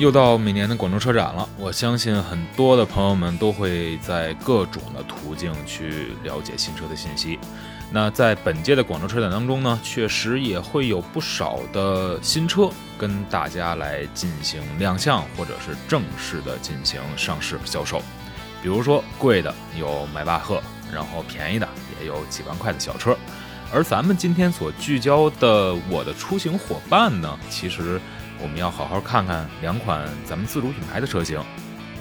又到每年的广州车展了，我相信很多的朋友们都会在各种的途径去了解新车的信息。那在本届的广州车展当中呢，确实也会有不少的新车跟大家来进行亮相，或者是正式的进行上市销售。比如说贵的有迈巴赫，然后便宜的也有几万块的小车。而咱们今天所聚焦的我的出行伙伴呢，其实。我们要好好看看两款咱们自主品牌的车型，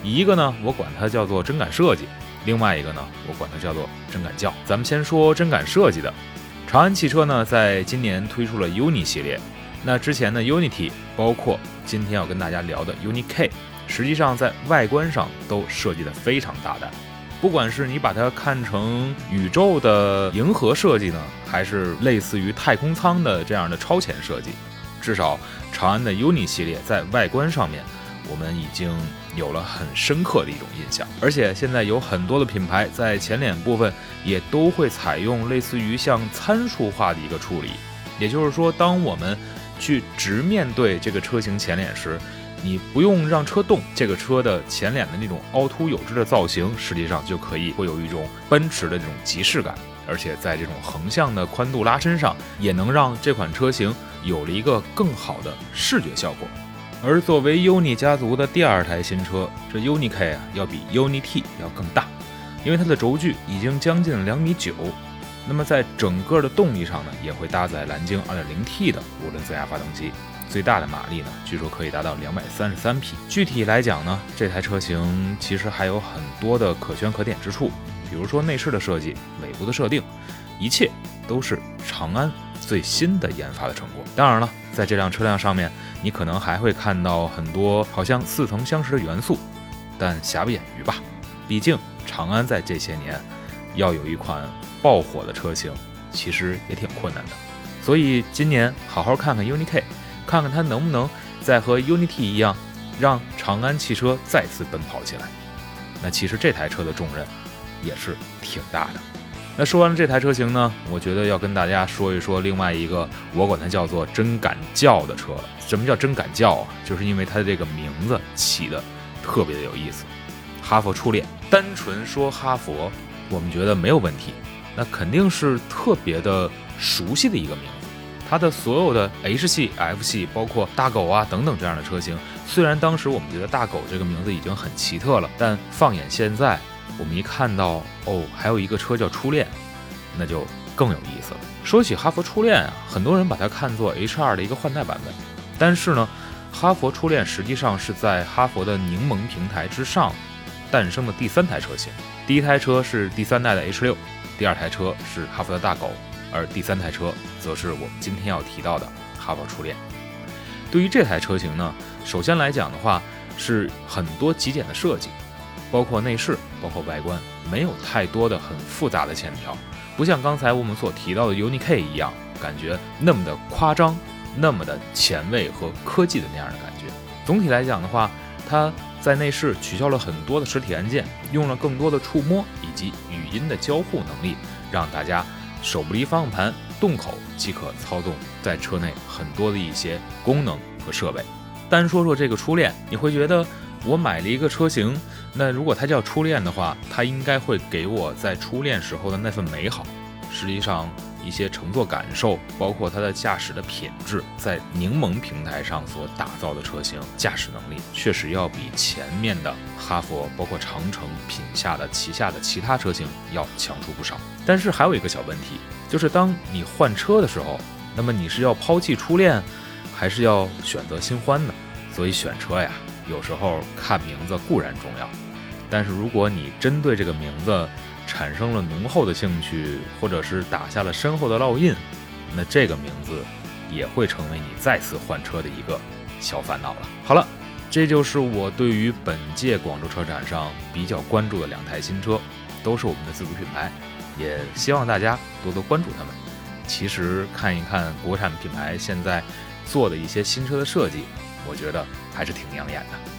一个呢，我管它叫做真感设计；另外一个呢，我管它叫做真感轿。咱们先说真感设计的，长安汽车呢，在今年推出了 UNI 系列。那之前的 UNI-T，包括今天要跟大家聊的 UNI-K，实际上在外观上都设计的非常大胆。不管是你把它看成宇宙的银河设计呢，还是类似于太空舱的这样的超前设计。至少长安的 UNI 系列在外观上面，我们已经有了很深刻的一种印象。而且现在有很多的品牌在前脸部分也都会采用类似于像参数化的一个处理，也就是说，当我们去直面对这个车型前脸时，你不用让车动，这个车的前脸的那种凹凸有致的造型，实际上就可以会有一种奔驰的这种即视感。而且在这种横向的宽度拉伸上，也能让这款车型有了一个更好的视觉效果。而作为 UNI 家族的第二台新车，这 UNI-K 啊要比 UNI-T 要更大，因为它的轴距已经将近两米九。那么在整个的动力上呢，也会搭载蓝鲸 2.0T 的涡轮增压发动机，最大的马力呢，据说可以达到两百三十三匹。具体来讲呢，这台车型其实还有很多的可圈可点之处。比如说内饰的设计、尾部的设定，一切都是长安最新的研发的成果。当然了，在这辆车辆上面，你可能还会看到很多好像似曾相识的元素，但瑕不掩瑜吧。毕竟长安在这些年要有一款爆火的车型，其实也挺困难的。所以今年好好看看 UNI-K，看看它能不能再和 UNI-T 一样，让长安汽车再次奔跑起来。那其实这台车的重任。也是挺大的。那说完了这台车型呢，我觉得要跟大家说一说另外一个，我管它叫做“真敢叫”的车了。什么叫“真敢叫”啊？就是因为它的这个名字起的特别的有意思。哈佛初恋，单纯说哈佛，我们觉得没有问题，那肯定是特别的熟悉的一个名字。它的所有的 H 系、F 系，包括大狗啊等等这样的车型，虽然当时我们觉得大狗这个名字已经很奇特了，但放眼现在。我们一看到哦，还有一个车叫初恋，那就更有意思了。说起哈佛初恋啊，很多人把它看作 H2 的一个换代版本，但是呢，哈佛初恋实际上是在哈佛的柠檬平台之上诞生的第三台车型。第一台车是第三代的 H6，第二台车是哈佛的大狗，而第三台车则是我们今天要提到的哈佛初恋。对于这台车型呢，首先来讲的话，是很多极简的设计。包括内饰，包括外观，没有太多的很复杂的线条，不像刚才我们所提到的 UNI-K 一样，感觉那么的夸张，那么的前卫和科技的那样的感觉。总体来讲的话，它在内饰取消了很多的实体按键，用了更多的触摸以及语音的交互能力，让大家手不离方向盘，动口即可操纵在车内很多的一些功能和设备。单说说这个初恋，你会觉得。我买了一个车型，那如果它叫初恋的话，它应该会给我在初恋时候的那份美好。实际上，一些乘坐感受，包括它的驾驶的品质，在柠檬平台上所打造的车型，驾驶能力确实要比前面的哈佛，包括长城品下的旗下的其他车型要强出不少。但是还有一个小问题，就是当你换车的时候，那么你是要抛弃初恋，还是要选择新欢呢？所以选车呀。有时候看名字固然重要，但是如果你针对这个名字产生了浓厚的兴趣，或者是打下了深厚的烙印，那这个名字也会成为你再次换车的一个小烦恼了。好了，这就是我对于本届广州车展上比较关注的两台新车，都是我们的自主品牌。也希望大家多多关注他们。其实看一看国产品牌现在做的一些新车的设计，我觉得还是挺养眼的。